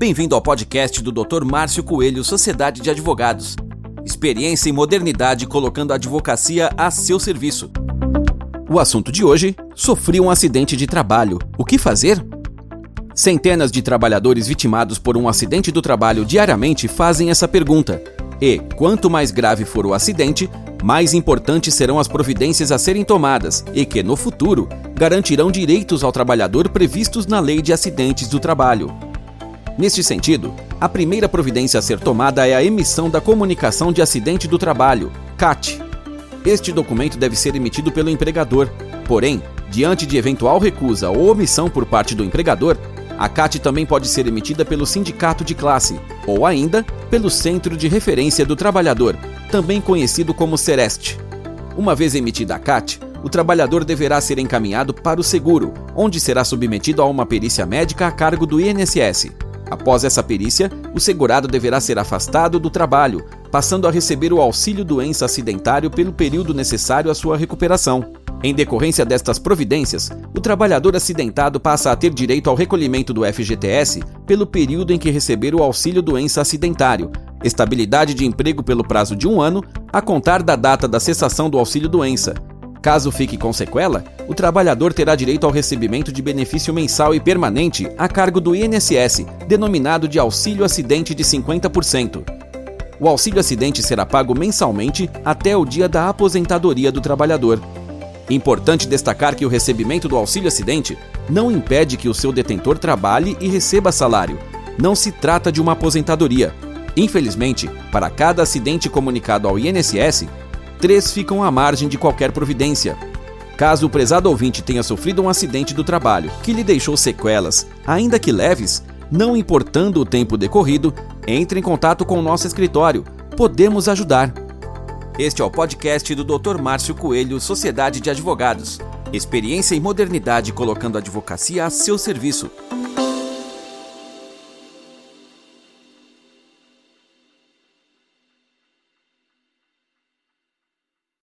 Bem-vindo ao podcast do Dr. Márcio Coelho, Sociedade de Advogados. Experiência e modernidade colocando a advocacia a seu serviço. O assunto de hoje: sofri um acidente de trabalho. O que fazer? Centenas de trabalhadores vitimados por um acidente do trabalho diariamente fazem essa pergunta. E, quanto mais grave for o acidente, mais importantes serão as providências a serem tomadas e que, no futuro, garantirão direitos ao trabalhador previstos na Lei de Acidentes do Trabalho. Neste sentido, a primeira providência a ser tomada é a emissão da Comunicação de Acidente do Trabalho, CAT. Este documento deve ser emitido pelo empregador, porém, diante de eventual recusa ou omissão por parte do empregador, a CAT também pode ser emitida pelo sindicato de classe ou ainda pelo Centro de Referência do Trabalhador, também conhecido como CEREST. Uma vez emitida a CAT, o trabalhador deverá ser encaminhado para o seguro, onde será submetido a uma perícia médica a cargo do INSS. Após essa perícia, o segurado deverá ser afastado do trabalho, passando a receber o auxílio doença acidentário pelo período necessário à sua recuperação. Em decorrência destas providências, o trabalhador acidentado passa a ter direito ao recolhimento do FGTS pelo período em que receber o auxílio doença acidentário, estabilidade de emprego pelo prazo de um ano, a contar da data da cessação do auxílio doença, Caso fique com sequela, o trabalhador terá direito ao recebimento de benefício mensal e permanente a cargo do INSS, denominado de auxílio acidente de 50%. O auxílio acidente será pago mensalmente até o dia da aposentadoria do trabalhador. Importante destacar que o recebimento do auxílio acidente não impede que o seu detentor trabalhe e receba salário. Não se trata de uma aposentadoria. Infelizmente, para cada acidente comunicado ao INSS, três ficam à margem de qualquer providência. Caso o prezado ouvinte tenha sofrido um acidente do trabalho que lhe deixou sequelas, ainda que leves, não importando o tempo decorrido, entre em contato com o nosso escritório. Podemos ajudar. Este é o podcast do Dr. Márcio Coelho, Sociedade de Advogados. Experiência e modernidade colocando a advocacia a seu serviço.